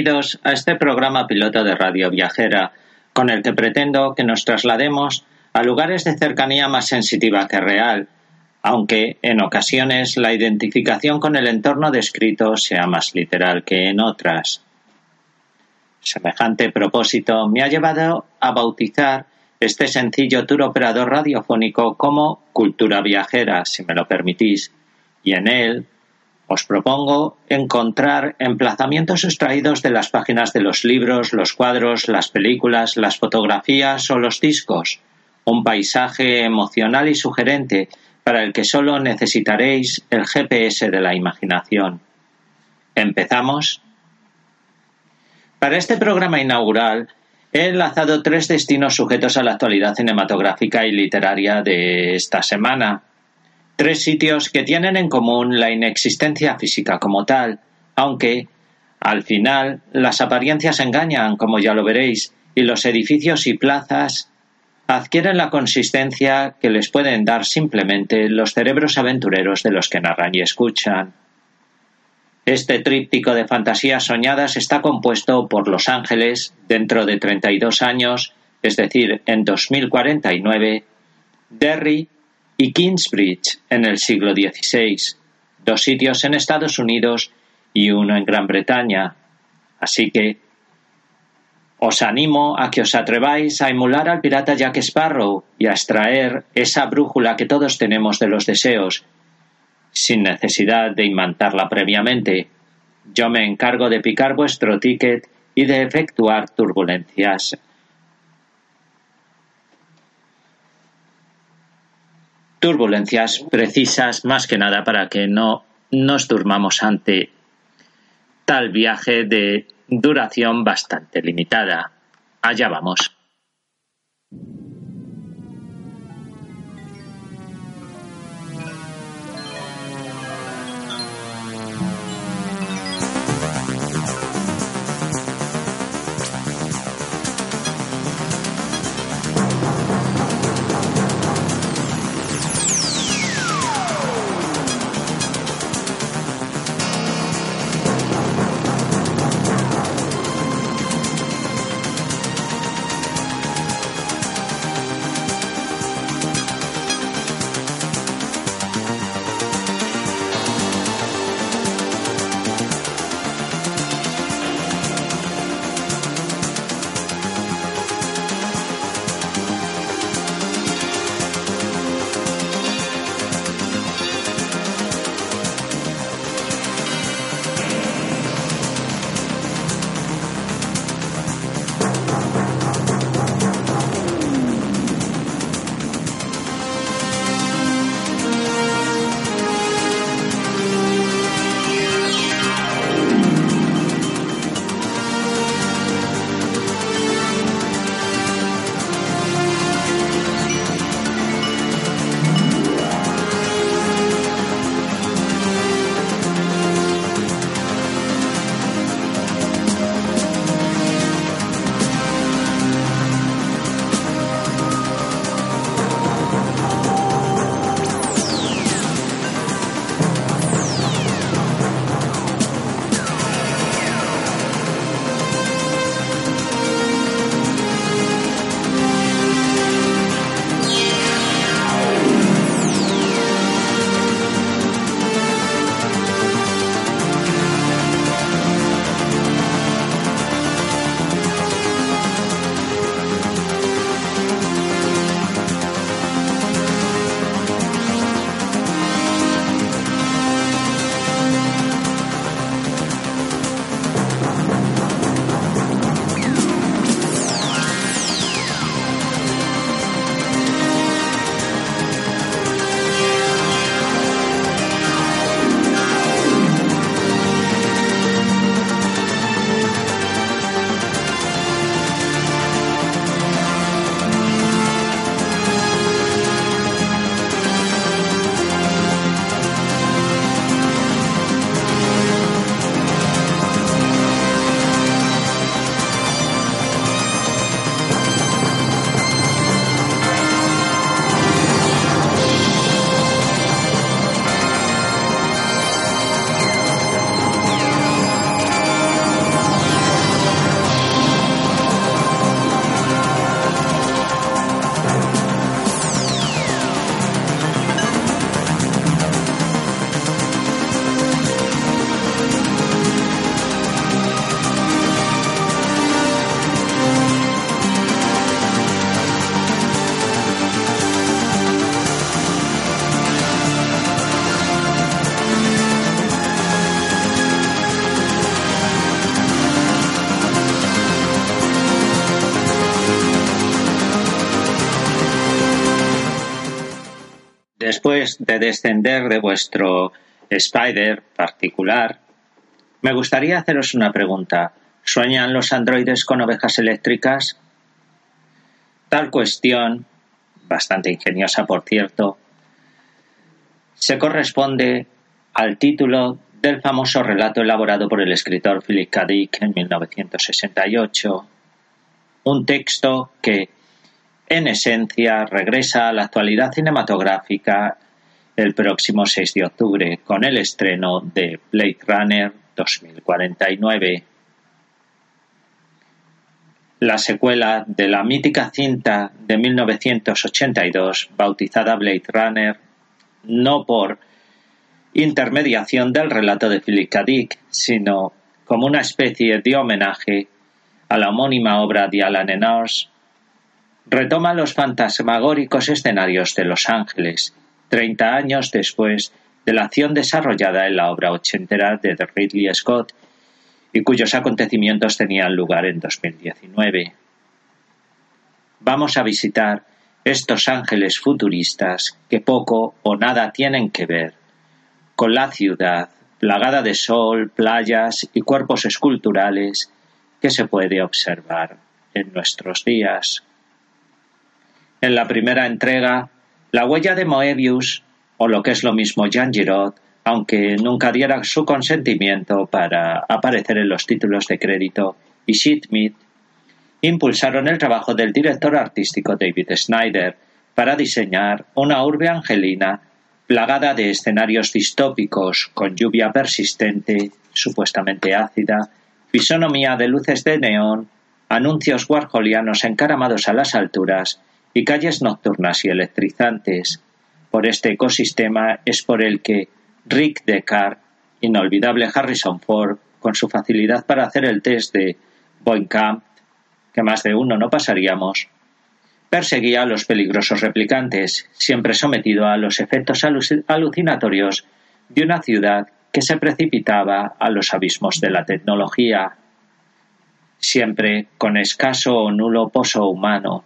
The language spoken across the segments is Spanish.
Bienvenidos a este programa piloto de Radio Viajera, con el que pretendo que nos traslademos a lugares de cercanía más sensitiva que real, aunque en ocasiones la identificación con el entorno descrito sea más literal que en otras. Semejante propósito me ha llevado a bautizar este sencillo tour operador radiofónico como Cultura Viajera, si me lo permitís, y en él os propongo encontrar emplazamientos extraídos de las páginas de los libros, los cuadros, las películas, las fotografías o los discos. Un paisaje emocional y sugerente para el que solo necesitaréis el GPS de la imaginación. ¿Empezamos? Para este programa inaugural he enlazado tres destinos sujetos a la actualidad cinematográfica y literaria de esta semana Tres sitios que tienen en común la inexistencia física como tal, aunque, al final, las apariencias engañan, como ya lo veréis, y los edificios y plazas adquieren la consistencia que les pueden dar simplemente los cerebros aventureros de los que narran y escuchan. Este tríptico de fantasías soñadas está compuesto por Los Ángeles dentro de 32 años, es decir, en 2049, Derry y Kingsbridge en el siglo XVI, dos sitios en Estados Unidos y uno en Gran Bretaña. Así que os animo a que os atreváis a emular al pirata Jack Sparrow y a extraer esa brújula que todos tenemos de los deseos, sin necesidad de imantarla previamente. Yo me encargo de picar vuestro ticket y de efectuar turbulencias turbulencias precisas más que nada para que no nos durmamos ante tal viaje de duración bastante limitada. Allá vamos. Después de descender de vuestro Spider particular, me gustaría haceros una pregunta. ¿Sueñan los androides con ovejas eléctricas? Tal cuestión, bastante ingeniosa por cierto, se corresponde al título del famoso relato elaborado por el escritor Philip K. Dick en 1968, un texto que, en esencia, regresa a la actualidad cinematográfica el próximo 6 de octubre con el estreno de Blade Runner 2049. La secuela de la mítica cinta de 1982 bautizada Blade Runner no por intermediación del relato de Philip K. Dick, sino como una especie de homenaje a la homónima obra de Alan Ennors, retoma los fantasmagóricos escenarios de Los Ángeles, treinta años después de la acción desarrollada en la obra ochentera de Ridley Scott y cuyos acontecimientos tenían lugar en 2019. Vamos a visitar estos ángeles futuristas que poco o nada tienen que ver con la ciudad plagada de sol, playas y cuerpos esculturales que se puede observar en nuestros días. En la primera entrega, la huella de Moebius, o lo que es lo mismo Jean Giraud, aunque nunca diera su consentimiento para aparecer en los títulos de crédito, y Schmidt impulsaron el trabajo del director artístico David Snyder para diseñar una urbe angelina plagada de escenarios distópicos con lluvia persistente, supuestamente ácida, fisonomía de luces de neón, anuncios warholianos encaramados a las alturas y calles nocturnas y electrizantes. Por este ecosistema es por el que Rick Deckard, inolvidable Harrison Ford, con su facilidad para hacer el test de Boinkamp, que más de uno no pasaríamos, perseguía a los peligrosos replicantes, siempre sometido a los efectos alucinatorios de una ciudad que se precipitaba a los abismos de la tecnología, siempre con escaso o nulo pozo humano,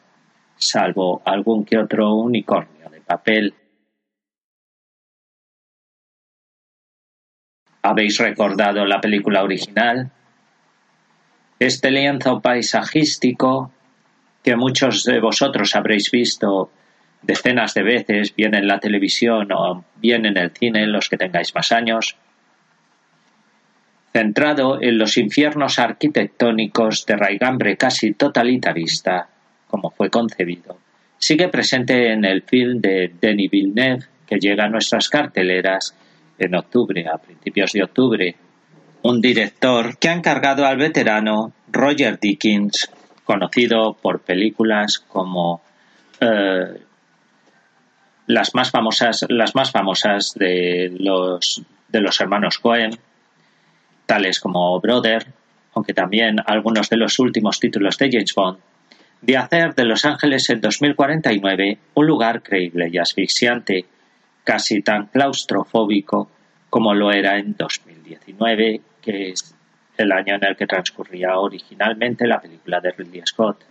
salvo algún que otro unicornio de papel. ¿Habéis recordado la película original? Este lienzo paisajístico que muchos de vosotros habréis visto decenas de veces, bien en la televisión o bien en el cine, los que tengáis más años, centrado en los infiernos arquitectónicos de raigambre casi totalitarista, como fue concebido, sigue presente en el film de Denis Villeneuve que llega a nuestras carteleras en octubre, a principios de octubre, un director que ha encargado al veterano Roger Dickens, conocido por películas como eh, las más famosas, las más famosas de los de los hermanos Cohen, tales como Brother, aunque también algunos de los últimos títulos de James Bond, de hacer de Los Ángeles en 2049 un lugar creíble y asfixiante, casi tan claustrofóbico como lo era en 2019, que es el año en el que transcurría originalmente la película de Ridley Scott.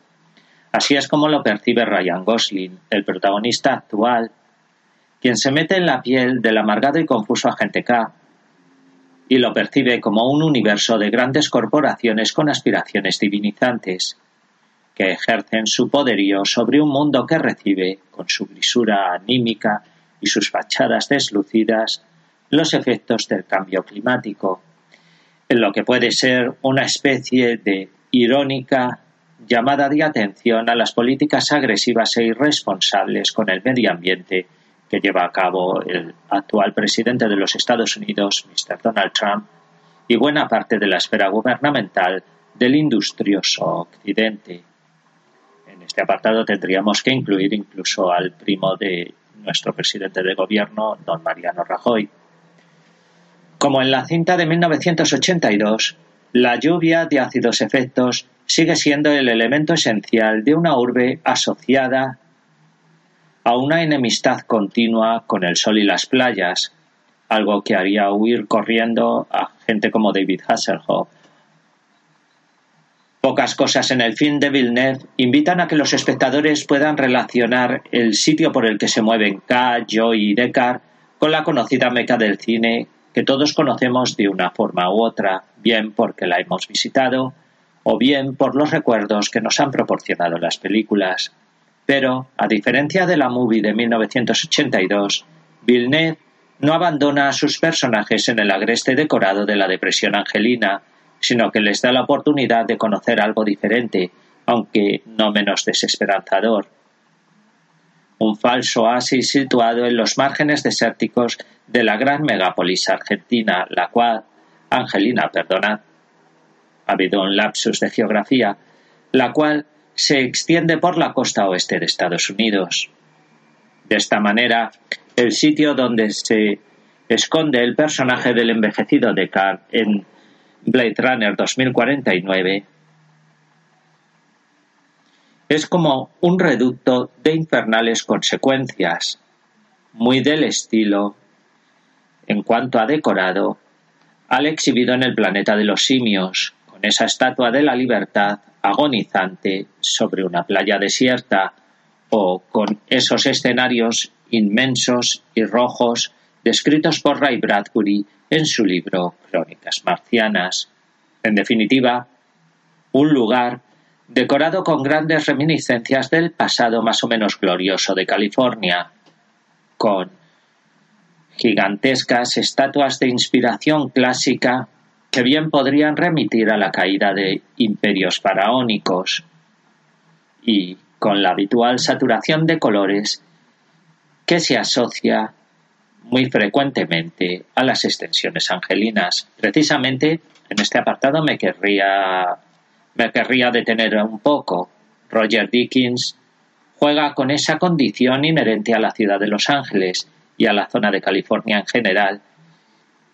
Así es como lo percibe Ryan Gosling, el protagonista actual, quien se mete en la piel del amargado y confuso agente K, y lo percibe como un universo de grandes corporaciones con aspiraciones divinizantes, que ejercen su poderío sobre un mundo que recibe, con su grisura anímica y sus fachadas deslucidas, los efectos del cambio climático, en lo que puede ser una especie de irónica llamada de atención a las políticas agresivas e irresponsables con el medio ambiente que lleva a cabo el actual presidente de los Estados Unidos, Mr. Donald Trump, y buena parte de la esfera gubernamental del industrioso Occidente. Este apartado tendríamos que incluir incluso al primo de nuestro presidente de gobierno, don Mariano Rajoy. Como en la cinta de 1982, la lluvia de ácidos efectos sigue siendo el elemento esencial de una urbe asociada a una enemistad continua con el sol y las playas, algo que haría huir corriendo a gente como David Hasselhoff Pocas cosas en el film de Villeneuve invitan a que los espectadores puedan relacionar el sitio por el que se mueven K, Joy y Deckard con la conocida meca del cine que todos conocemos de una forma u otra, bien porque la hemos visitado o bien por los recuerdos que nos han proporcionado las películas. Pero, a diferencia de la movie de 1982, Villeneuve no abandona a sus personajes en el agreste decorado de la depresión angelina, sino que les da la oportunidad de conocer algo diferente, aunque no menos desesperanzador. Un falso oasis situado en los márgenes desérticos de la gran megápolis argentina, la cual, Angelina, perdonad, ha habido un lapsus de geografía, la cual se extiende por la costa oeste de Estados Unidos. De esta manera, el sitio donde se esconde el personaje del envejecido Descartes en Blade Runner 2049 es como un reducto de infernales consecuencias, muy del estilo, en cuanto a decorado, al exhibido en el planeta de los simios, con esa estatua de la libertad agonizante sobre una playa desierta, o con esos escenarios inmensos y rojos descritos por Ray Bradbury en su libro Crónicas Marcianas. En definitiva, un lugar decorado con grandes reminiscencias del pasado más o menos glorioso de California, con gigantescas estatuas de inspiración clásica que bien podrían remitir a la caída de imperios faraónicos, y con la habitual saturación de colores que se asocia muy frecuentemente a las extensiones angelinas. Precisamente en este apartado me querría, me querría detener un poco. Roger Dickens juega con esa condición inherente a la ciudad de Los Ángeles y a la zona de California en general,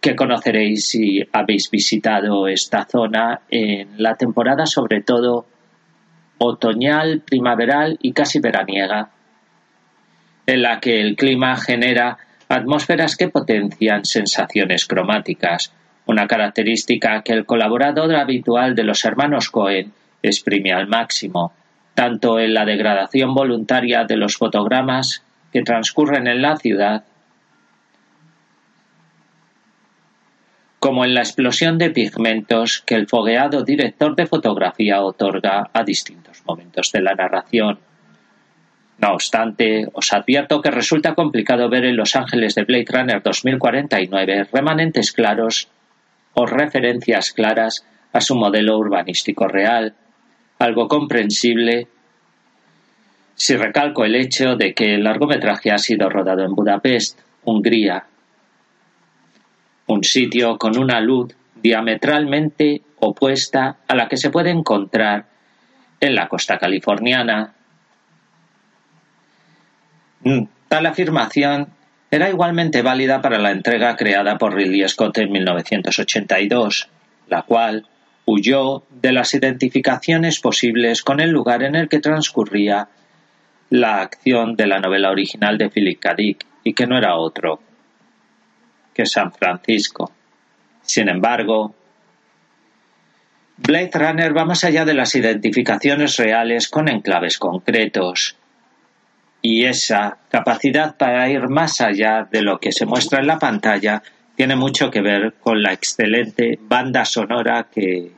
que conoceréis si habéis visitado esta zona en la temporada sobre todo otoñal, primaveral y casi veraniega, en la que el clima genera atmósferas que potencian sensaciones cromáticas, una característica que el colaborador habitual de los hermanos Cohen exprime al máximo, tanto en la degradación voluntaria de los fotogramas que transcurren en la ciudad, como en la explosión de pigmentos que el fogueado director de fotografía otorga a distintos momentos de la narración. No obstante, os advierto que resulta complicado ver en Los Ángeles de Blade Runner 2049 remanentes claros o referencias claras a su modelo urbanístico real, algo comprensible si recalco el hecho de que el largometraje ha sido rodado en Budapest, Hungría, un sitio con una luz diametralmente opuesta a la que se puede encontrar en la costa californiana. Mm, tal afirmación era igualmente válida para la entrega creada por Ridley Scott en 1982, la cual huyó de las identificaciones posibles con el lugar en el que transcurría la acción de la novela original de Philip K. Dick, y que no era otro que San Francisco. Sin embargo, Blade Runner va más allá de las identificaciones reales con enclaves concretos, y esa capacidad para ir más allá de lo que se muestra en la pantalla tiene mucho que ver con la excelente banda sonora que,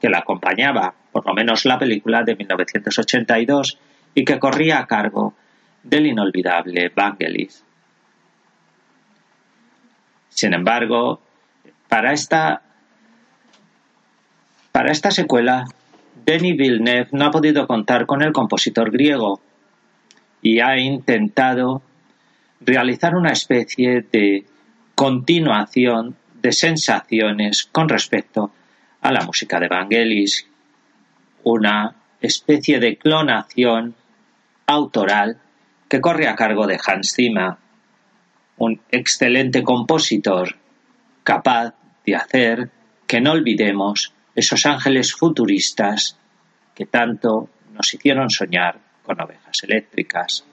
que la acompañaba, por lo menos la película de 1982, y que corría a cargo del inolvidable Vangelis. Sin embargo, para esta, para esta secuela, Denis Villeneuve no ha podido contar con el compositor griego y ha intentado realizar una especie de continuación de sensaciones con respecto a la música de Vangelis, una especie de clonación autoral que corre a cargo de Hans Zimmer, un excelente compositor capaz de hacer que no olvidemos esos ángeles futuristas que tanto nos hicieron soñar con ovejas eléctricas.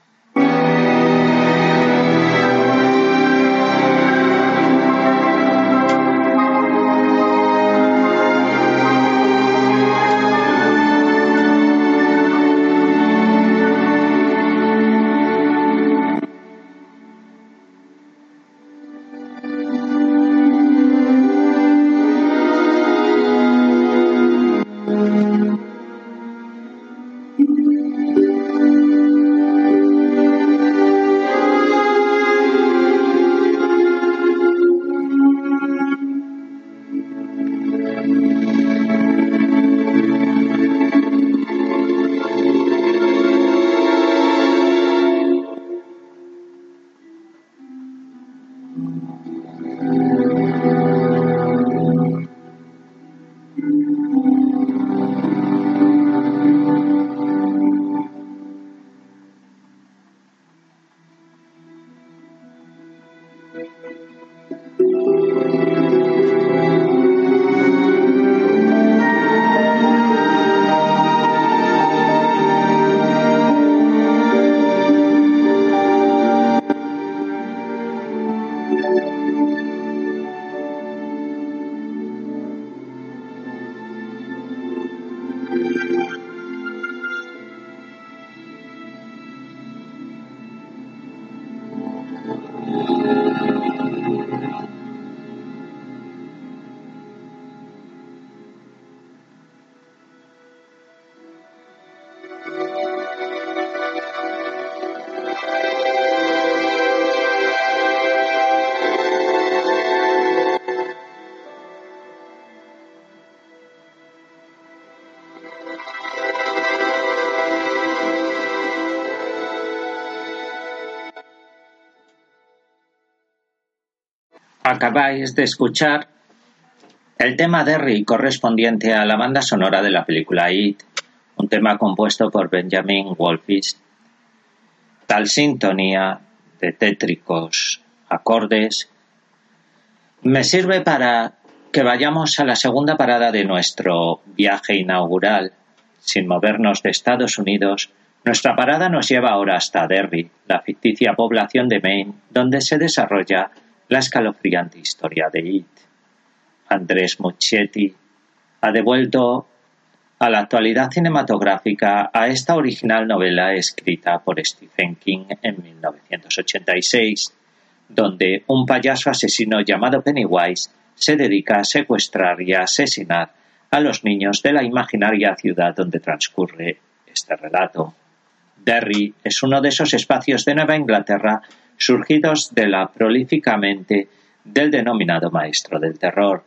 Acabáis de escuchar el tema Derry correspondiente a la banda sonora de la película It, un tema compuesto por Benjamin Wolfish. Tal sintonía de tétricos acordes me sirve para que vayamos a la segunda parada de nuestro viaje inaugural. Sin movernos de Estados Unidos, nuestra parada nos lleva ahora hasta Derry, la ficticia población de Maine, donde se desarrolla la escalofriante historia de It. Andrés Muccietti ha devuelto a la actualidad cinematográfica a esta original novela escrita por Stephen King en 1986, donde un payaso asesino llamado Pennywise se dedica a secuestrar y a asesinar a los niños de la imaginaria ciudad donde transcurre este relato. Derry es uno de esos espacios de Nueva Inglaterra surgidos de la prolíficamente del denominado maestro del terror,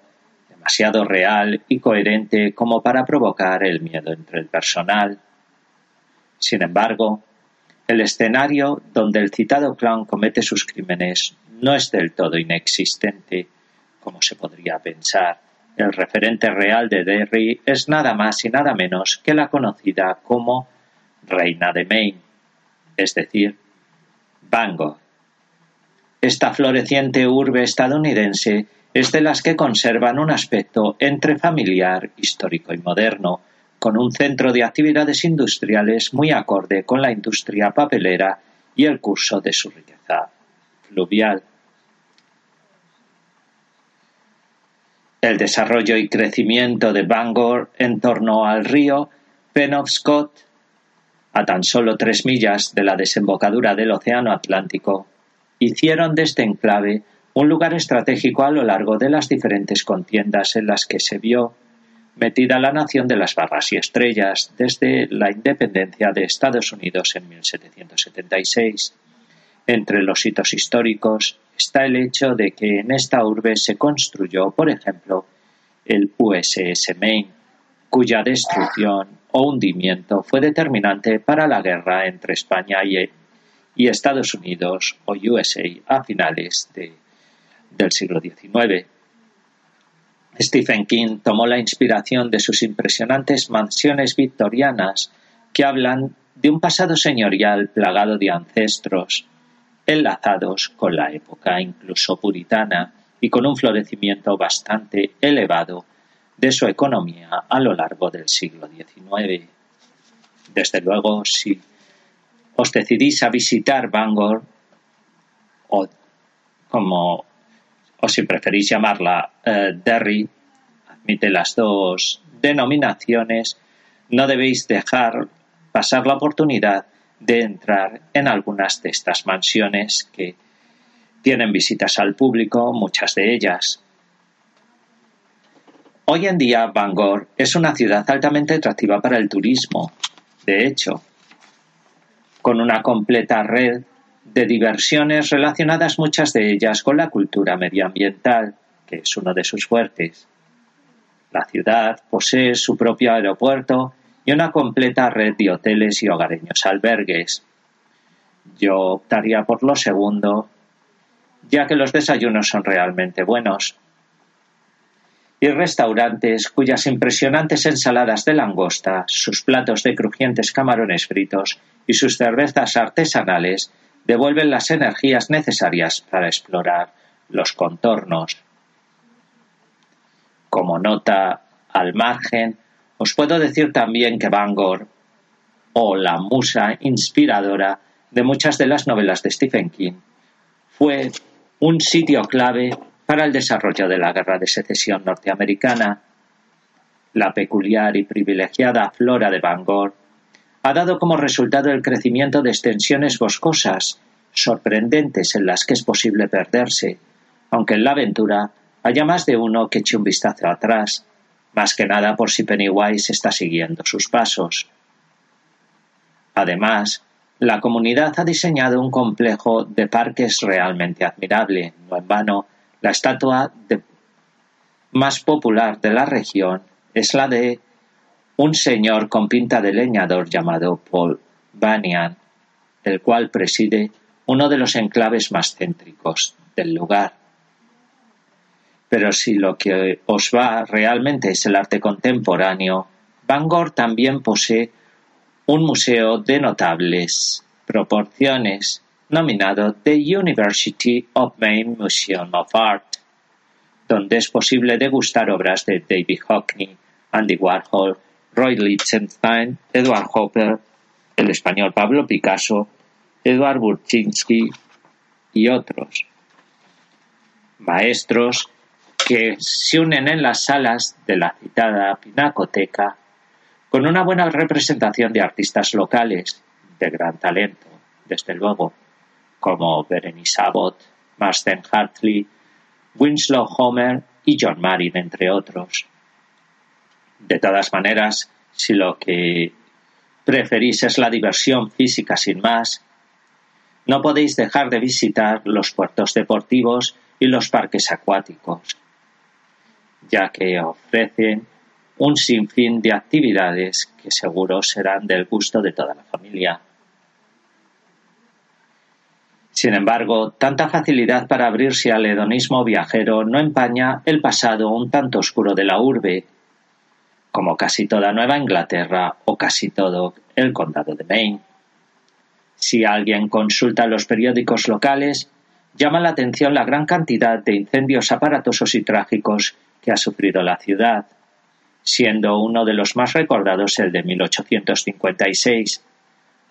demasiado real y coherente como para provocar el miedo entre el personal. Sin embargo, el escenario donde el citado clown comete sus crímenes no es del todo inexistente, como se podría pensar. El referente real de Derry es nada más y nada menos que la conocida como Reina de Maine, es decir, Bangor. Esta floreciente urbe estadounidense es de las que conservan un aspecto entre familiar, histórico y moderno, con un centro de actividades industriales muy acorde con la industria papelera y el curso de su riqueza fluvial. El desarrollo y crecimiento de Bangor en torno al río Penobscot, a tan solo tres millas de la desembocadura del Océano Atlántico, hicieron de este enclave un lugar estratégico a lo largo de las diferentes contiendas en las que se vio metida la nación de las barras y estrellas desde la independencia de Estados Unidos en 1776. Entre los hitos históricos está el hecho de que en esta urbe se construyó, por ejemplo, el USS Maine, cuya destrucción o hundimiento fue determinante para la guerra entre España y y Estados Unidos o USA a finales del siglo XIX. Stephen King tomó la inspiración de sus impresionantes mansiones victorianas que hablan de un pasado señorial plagado de ancestros, enlazados con la época incluso puritana y con un florecimiento bastante elevado de su economía a lo largo del siglo XIX. Desde luego, si os decidís a visitar Bangor, o como, o si preferís llamarla eh, Derry, admite las dos denominaciones, no debéis dejar pasar la oportunidad de entrar en algunas de estas mansiones que tienen visitas al público, muchas de ellas. Hoy en día Bangor es una ciudad altamente atractiva para el turismo. De hecho, con una completa red de diversiones relacionadas muchas de ellas con la cultura medioambiental, que es uno de sus fuertes. La ciudad posee su propio aeropuerto y una completa red de hoteles y hogareños albergues. Yo optaría por lo segundo, ya que los desayunos son realmente buenos y restaurantes cuyas impresionantes ensaladas de langosta, sus platos de crujientes camarones fritos y sus cervezas artesanales devuelven las energías necesarias para explorar los contornos. Como nota al margen, os puedo decir también que Bangor, o la musa inspiradora de muchas de las novelas de Stephen King, fue un sitio clave para el desarrollo de la Guerra de Secesión norteamericana. La peculiar y privilegiada flora de Bangor ha dado como resultado el crecimiento de extensiones boscosas sorprendentes en las que es posible perderse, aunque en la aventura haya más de uno que eche un vistazo atrás, más que nada por si Pennywise está siguiendo sus pasos. Además, la comunidad ha diseñado un complejo de parques realmente admirable. No en vano, la estatua más popular de la región es la de un señor con pinta de leñador llamado Paul Banyan, el cual preside uno de los enclaves más céntricos del lugar. Pero si lo que os va realmente es el arte contemporáneo, Bangor también posee un museo de notables proporciones nominado The University of Maine Museum of Art, donde es posible degustar obras de David Hockney, Andy Warhol, Roy Lichtenstein, Edward Hopper, el español Pablo Picasso, Edward Burczynski y otros. Maestros que se unen en las salas de la citada Pinacoteca con una buena representación de artistas locales de gran talento, desde luego, como Berenice Abbott, Marsden Hartley, Winslow Homer y John Marin, entre otros. De todas maneras, si lo que preferís es la diversión física sin más, no podéis dejar de visitar los puertos deportivos y los parques acuáticos, ya que ofrecen un sinfín de actividades que seguro serán del gusto de toda la familia. Sin embargo, tanta facilidad para abrirse al hedonismo viajero no empaña el pasado un tanto oscuro de la urbe, como casi toda Nueva Inglaterra o casi todo el condado de Maine. Si alguien consulta los periódicos locales, llama la atención la gran cantidad de incendios aparatosos y trágicos que ha sufrido la ciudad siendo uno de los más recordados el de 1856,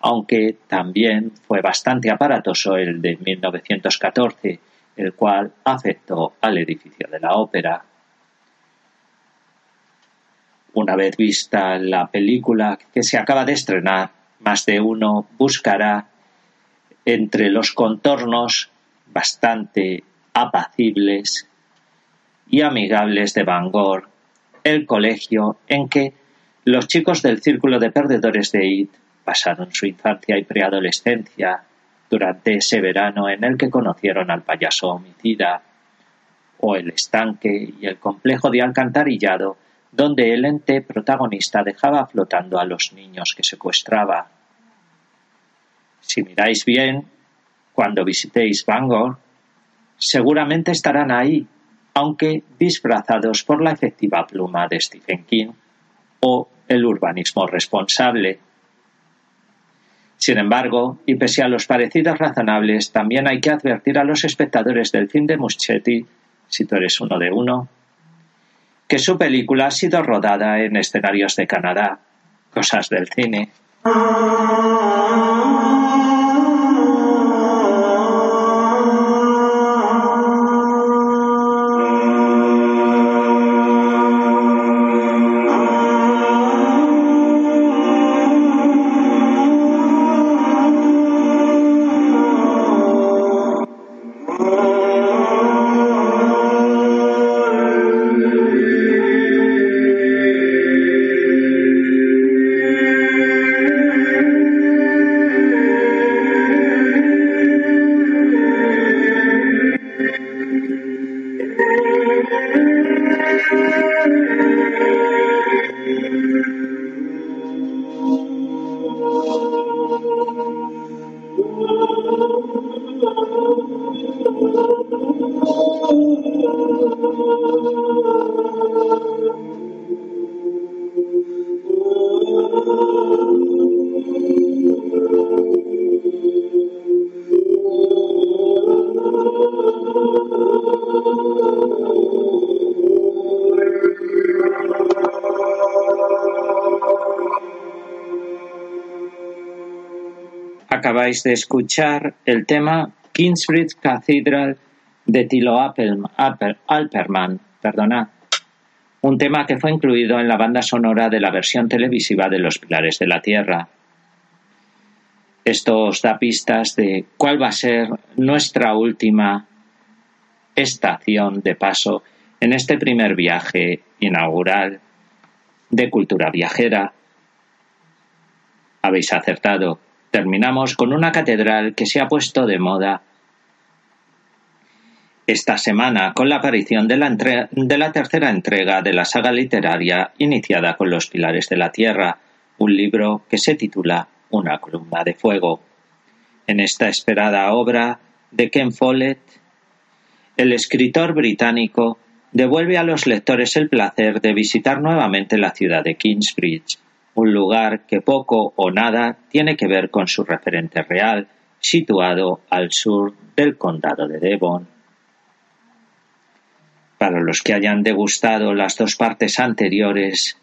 aunque también fue bastante aparatoso el de 1914, el cual afectó al edificio de la ópera. Una vez vista la película que se acaba de estrenar, más de uno buscará entre los contornos bastante apacibles y amigables de Van Gogh el colegio en que los chicos del Círculo de Perdedores de IT pasaron su infancia y preadolescencia durante ese verano en el que conocieron al payaso homicida, o el estanque y el complejo de alcantarillado donde el ente protagonista dejaba flotando a los niños que secuestraba. Si miráis bien, cuando visitéis Bangor, seguramente estarán ahí aunque disfrazados por la efectiva pluma de Stephen King o el urbanismo responsable. Sin embargo, y pese a los parecidos razonables, también hay que advertir a los espectadores del film de Muschetti, si tú eres uno de uno, que su película ha sido rodada en escenarios de Canadá, cosas del cine. De escuchar el tema Kingsbridge Cathedral de Tilo Alperman, un tema que fue incluido en la banda sonora de la versión televisiva de Los Pilares de la Tierra. Esto os da pistas de cuál va a ser nuestra última estación de paso en este primer viaje inaugural de cultura viajera. Habéis acertado. Terminamos con una catedral que se ha puesto de moda esta semana con la aparición de la, de la, tercera entrega de la saga literaria iniciada con Los Pilares de la Tierra, un libro que se titula Una columna de fuego. En esta esperada obra de Ken Follett, el escritor británico devuelve a los lectores el placer de visitar nuevamente la ciudad de Kingsbridge, un lugar que poco o nada tiene que ver con su referente real, situado al sur del condado de Devon. Para los que hayan degustado las dos partes anteriores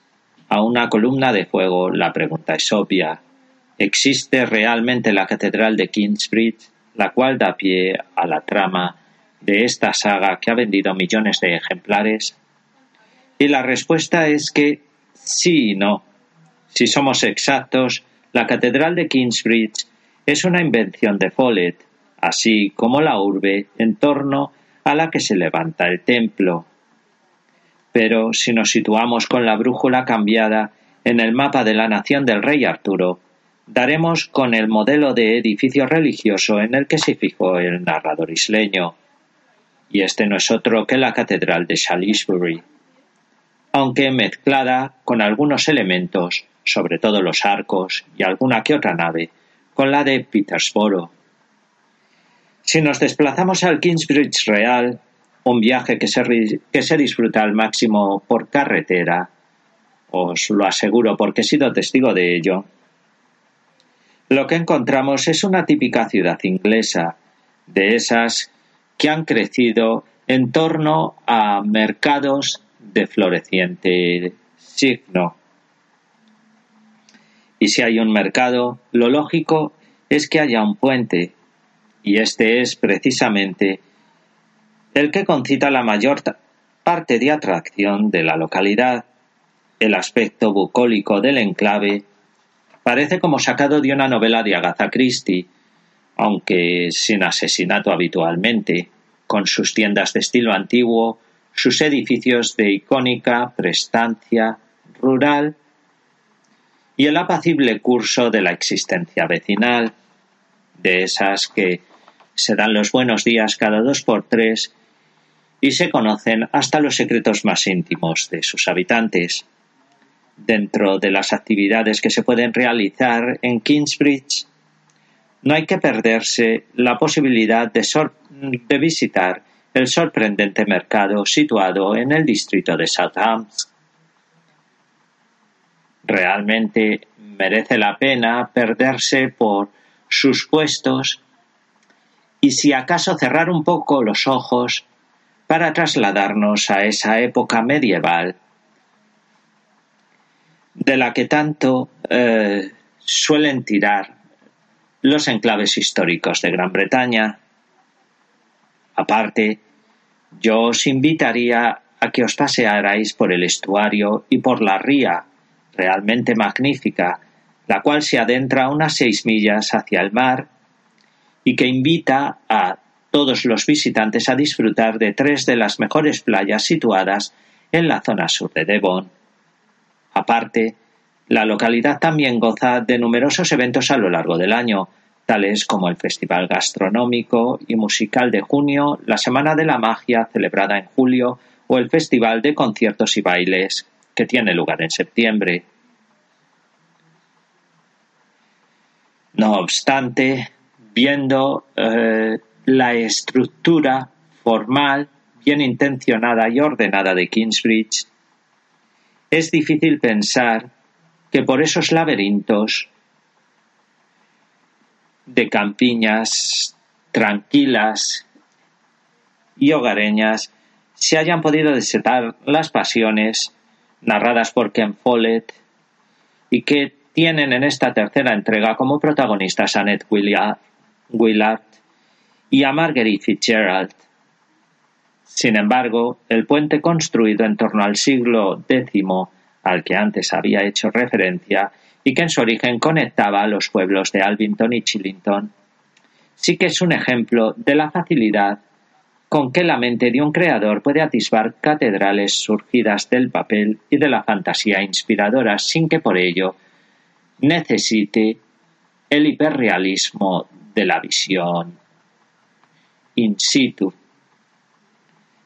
a una columna de fuego, la pregunta es obvia. ¿Existe realmente la Catedral de Kingsbridge, la cual da pie a la trama de esta saga que ha vendido millones de ejemplares? Y la respuesta es que sí y no. Si somos exactos, la Catedral de Kingsbridge es una invención de Follett, así como la urbe en torno a la que se levanta el templo. Pero si nos situamos con la brújula cambiada en el mapa de la nación del rey Arturo, daremos con el modelo de edificio religioso en el que se fijó el narrador isleño, y este no es otro que la Catedral de Salisbury, aunque mezclada con algunos elementos, sobre todo los arcos y alguna que otra nave, con la de Petersboro. Si nos desplazamos al Kingsbridge Real, un viaje que se, que se disfruta al máximo por carretera, os lo aseguro porque he sido testigo de ello, lo que encontramos es una típica ciudad inglesa, de esas que han crecido en torno a mercados de floreciente signo. Y si hay un mercado, lo lógico es que haya un puente, y este es precisamente el que concita la mayor parte de atracción de la localidad. El aspecto bucólico del enclave parece como sacado de una novela de Agatha Christie, aunque sin asesinato habitualmente, con sus tiendas de estilo antiguo, sus edificios de icónica prestancia rural y el apacible curso de la existencia vecinal, de esas que se dan los buenos días cada dos por tres y se conocen hasta los secretos más íntimos de sus habitantes. Dentro de las actividades que se pueden realizar en Kingsbridge, no hay que perderse la posibilidad de, visitar el sorprendente mercado situado en el distrito de Southampton. Realmente merece la pena perderse por sus puestos y si acaso cerrar un poco los ojos para trasladarnos a esa época medieval de la que tanto eh, suelen tirar los enclaves históricos de Gran Bretaña. Aparte, yo os invitaría a que os pasearais por el estuario y por la ría, realmente magnífica, la cual se adentra unas seis millas hacia el mar y que invita a todos los visitantes a disfrutar de tres de las mejores playas situadas en la zona sur de Devon. Aparte, la localidad también goza de numerosos eventos a lo largo del año, tales como el Festival Gastronómico y Musical de junio, la Semana de la Magia celebrada en julio o el Festival de Conciertos y Bailes que tiene lugar en septiembre. No obstante, viendo eh, la estructura formal, bien intencionada y ordenada de Kingsbridge, es difícil pensar que por esos laberintos de campiñas tranquilas y hogareñas se hayan podido desatar las pasiones narradas por Ken Follett y que tienen en esta tercera entrega como protagonistas a Ned Willard y a Marguerite Fitzgerald. Sin embargo, el puente construido en torno al siglo X, al que antes había hecho referencia, y que en su origen conectaba a los pueblos de Alvington y Chillington, sí que es un ejemplo de la facilidad con que la mente de un creador puede atisbar catedrales surgidas del papel y de la fantasía inspiradora sin que por ello necesite el hiperrealismo de la visión in situ.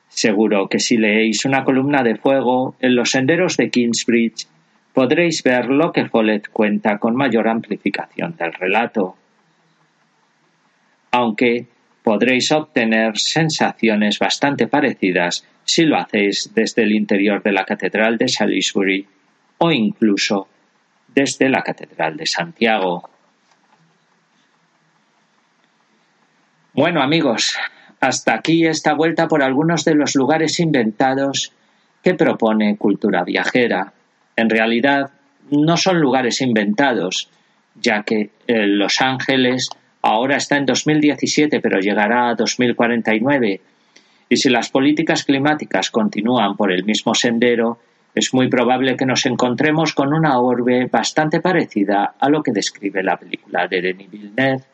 Seguro que si leéis una columna de fuego en los senderos de Kingsbridge podréis ver lo que Follett cuenta con mayor amplificación del relato. Aunque podréis obtener sensaciones bastante parecidas si lo hacéis desde el interior de la Catedral de Salisbury o incluso desde la Catedral de Santiago. Bueno amigos, hasta aquí esta vuelta por algunos de los lugares inventados que propone Cultura Viajera. En realidad no son lugares inventados, ya que eh, Los Ángeles Ahora está en 2017, pero llegará a 2049. Y si las políticas climáticas continúan por el mismo sendero, es muy probable que nos encontremos con una orbe bastante parecida a lo que describe la película de Denis Villeneuve.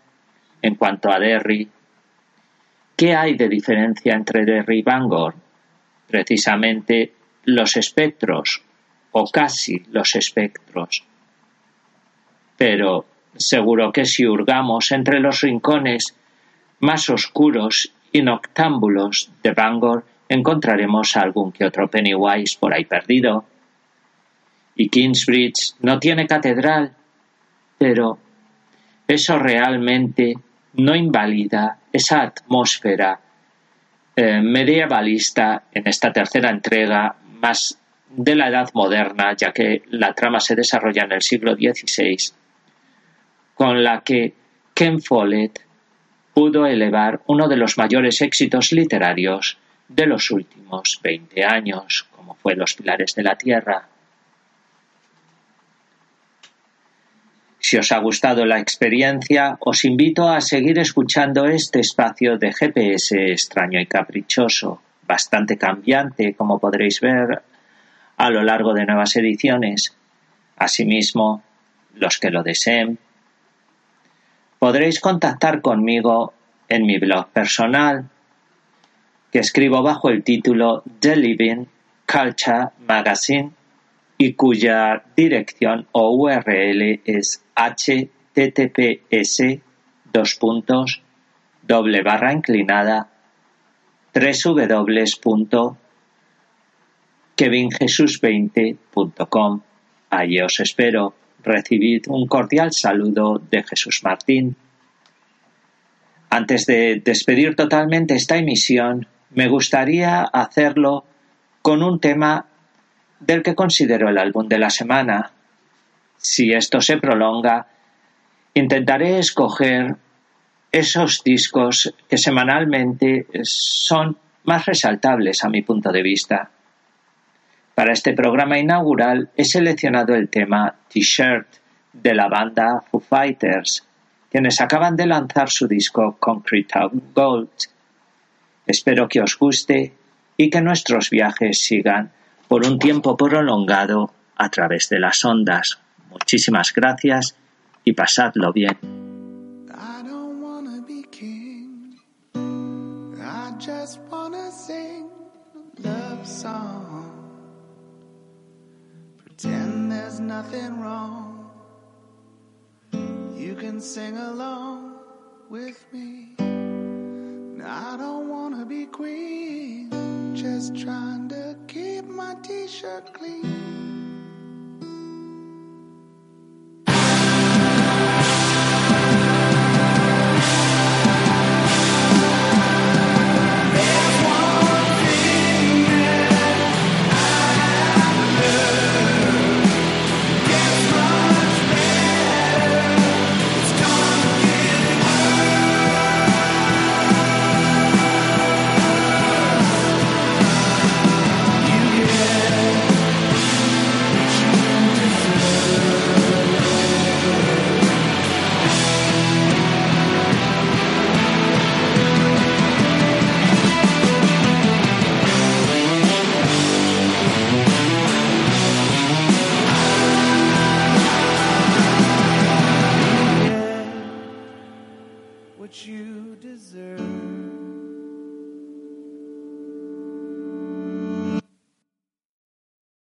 En cuanto a Derry, ¿qué hay de diferencia entre Derry y Bangor? Precisamente los espectros, o casi los espectros. Pero Seguro que si hurgamos entre los rincones más oscuros y noctámbulos de Bangor encontraremos algún que otro Pennywise por ahí perdido. Y Kingsbridge no tiene catedral, pero eso realmente no invalida esa atmósfera eh, medievalista en esta tercera entrega más de la Edad Moderna, ya que la trama se desarrolla en el siglo XVI con la que Ken Follett pudo elevar uno de los mayores éxitos literarios de los últimos veinte años, como fue Los Pilares de la Tierra. Si os ha gustado la experiencia, os invito a seguir escuchando este espacio de GPS extraño y caprichoso, bastante cambiante, como podréis ver a lo largo de nuevas ediciones. Asimismo, los que lo deseen podréis contactar conmigo en mi blog personal, que escribo bajo el título The Living Culture Magazine y cuya dirección o URL es https dos puntos doble barra inclinada www.kevinjesus20.com. Allí os espero. Recibid un cordial saludo de Jesús Martín. Antes de despedir totalmente esta emisión, me gustaría hacerlo con un tema del que considero el álbum de la semana. Si esto se prolonga, intentaré escoger esos discos que semanalmente son más resaltables a mi punto de vista. Para este programa inaugural he seleccionado el tema T-shirt de la banda Foo Fighters, quienes acaban de lanzar su disco Concrete Gold. Espero que os guste y que nuestros viajes sigan por un tiempo prolongado a través de las ondas. Muchísimas gracias y pasadlo bien. Pretend there's nothing wrong. You can sing along with me. I don't wanna be queen, just trying to keep my t shirt clean.